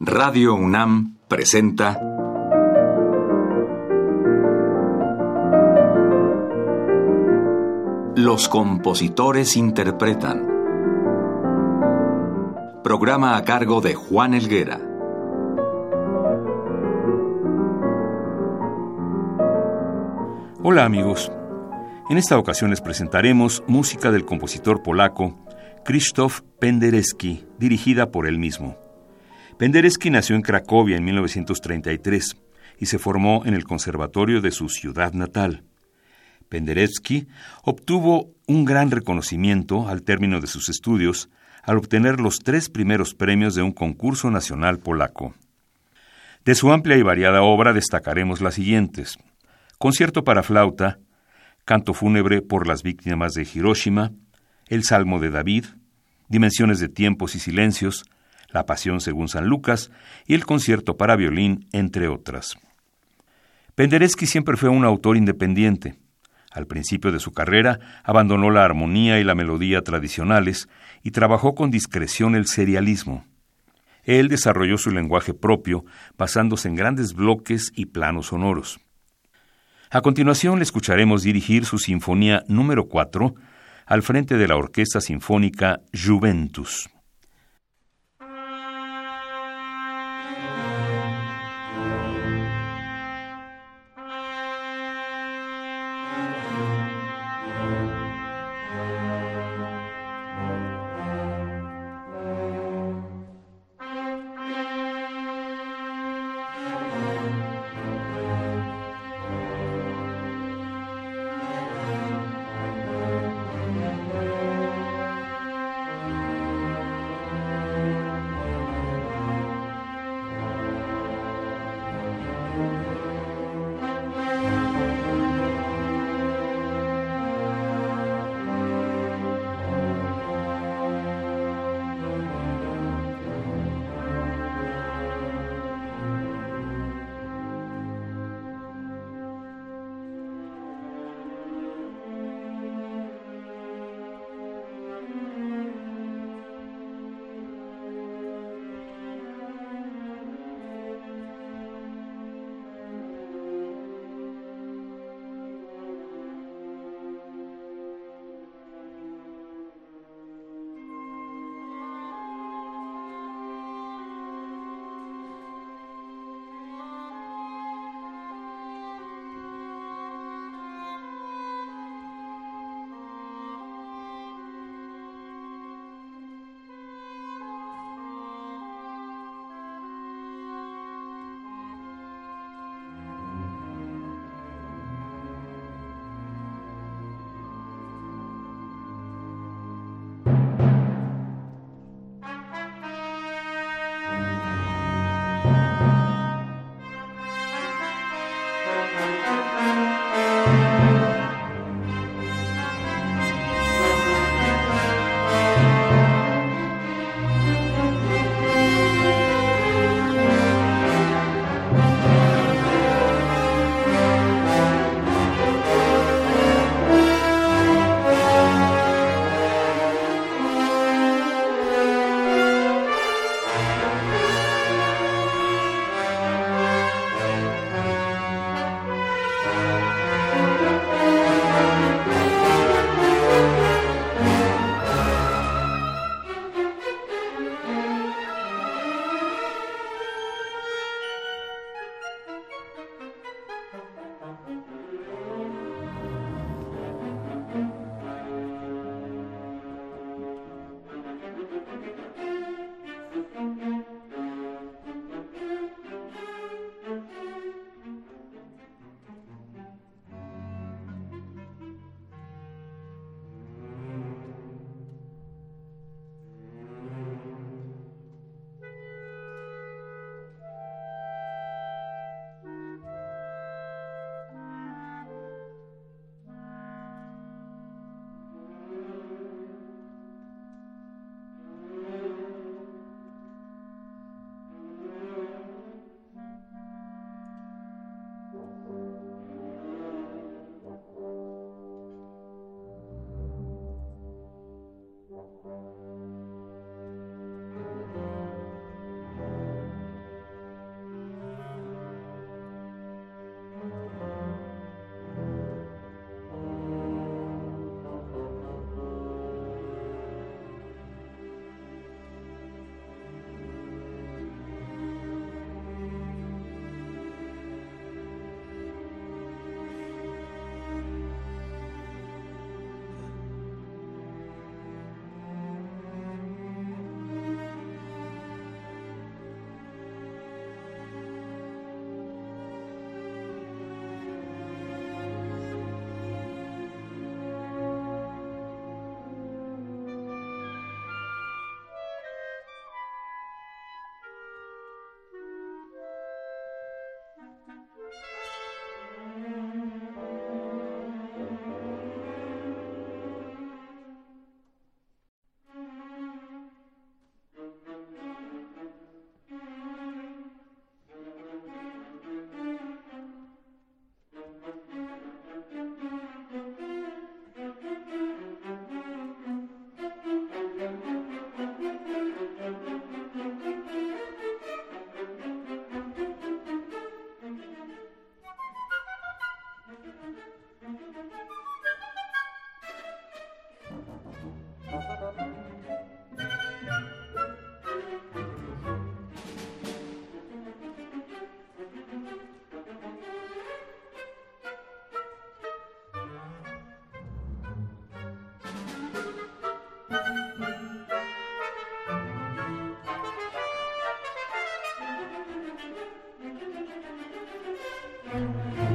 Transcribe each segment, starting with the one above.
Radio UNAM presenta Los compositores interpretan. Programa a cargo de Juan Elguera. Hola amigos. En esta ocasión les presentaremos música del compositor polaco Krzysztof Penderecki, dirigida por él mismo. Penderecki nació en Cracovia en 1933 y se formó en el conservatorio de su ciudad natal. Penderecki obtuvo un gran reconocimiento al término de sus estudios al obtener los tres primeros premios de un concurso nacional polaco. De su amplia y variada obra destacaremos las siguientes: Concierto para flauta, Canto fúnebre por las víctimas de Hiroshima, El Salmo de David, Dimensiones de tiempos y silencios, la Pasión según San Lucas y el concierto para violín, entre otras. Penderecki siempre fue un autor independiente. Al principio de su carrera abandonó la armonía y la melodía tradicionales y trabajó con discreción el serialismo. Él desarrolló su lenguaje propio, basándose en grandes bloques y planos sonoros. A continuación le escucharemos dirigir su Sinfonía número 4 al frente de la Orquesta Sinfónica Juventus. Música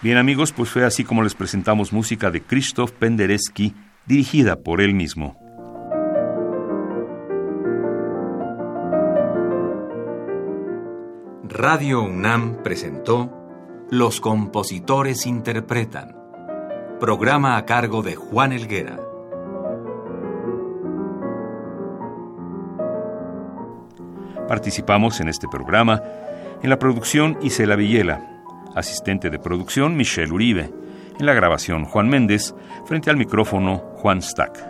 Bien amigos, pues fue así como les presentamos música de Krzysztof Penderecki, dirigida por él mismo. Radio UNAM presentó Los compositores interpretan, programa a cargo de Juan Elguera. Participamos en este programa en la producción Isela Villela asistente de producción Michelle Uribe, en la grabación Juan Méndez, frente al micrófono Juan Stack.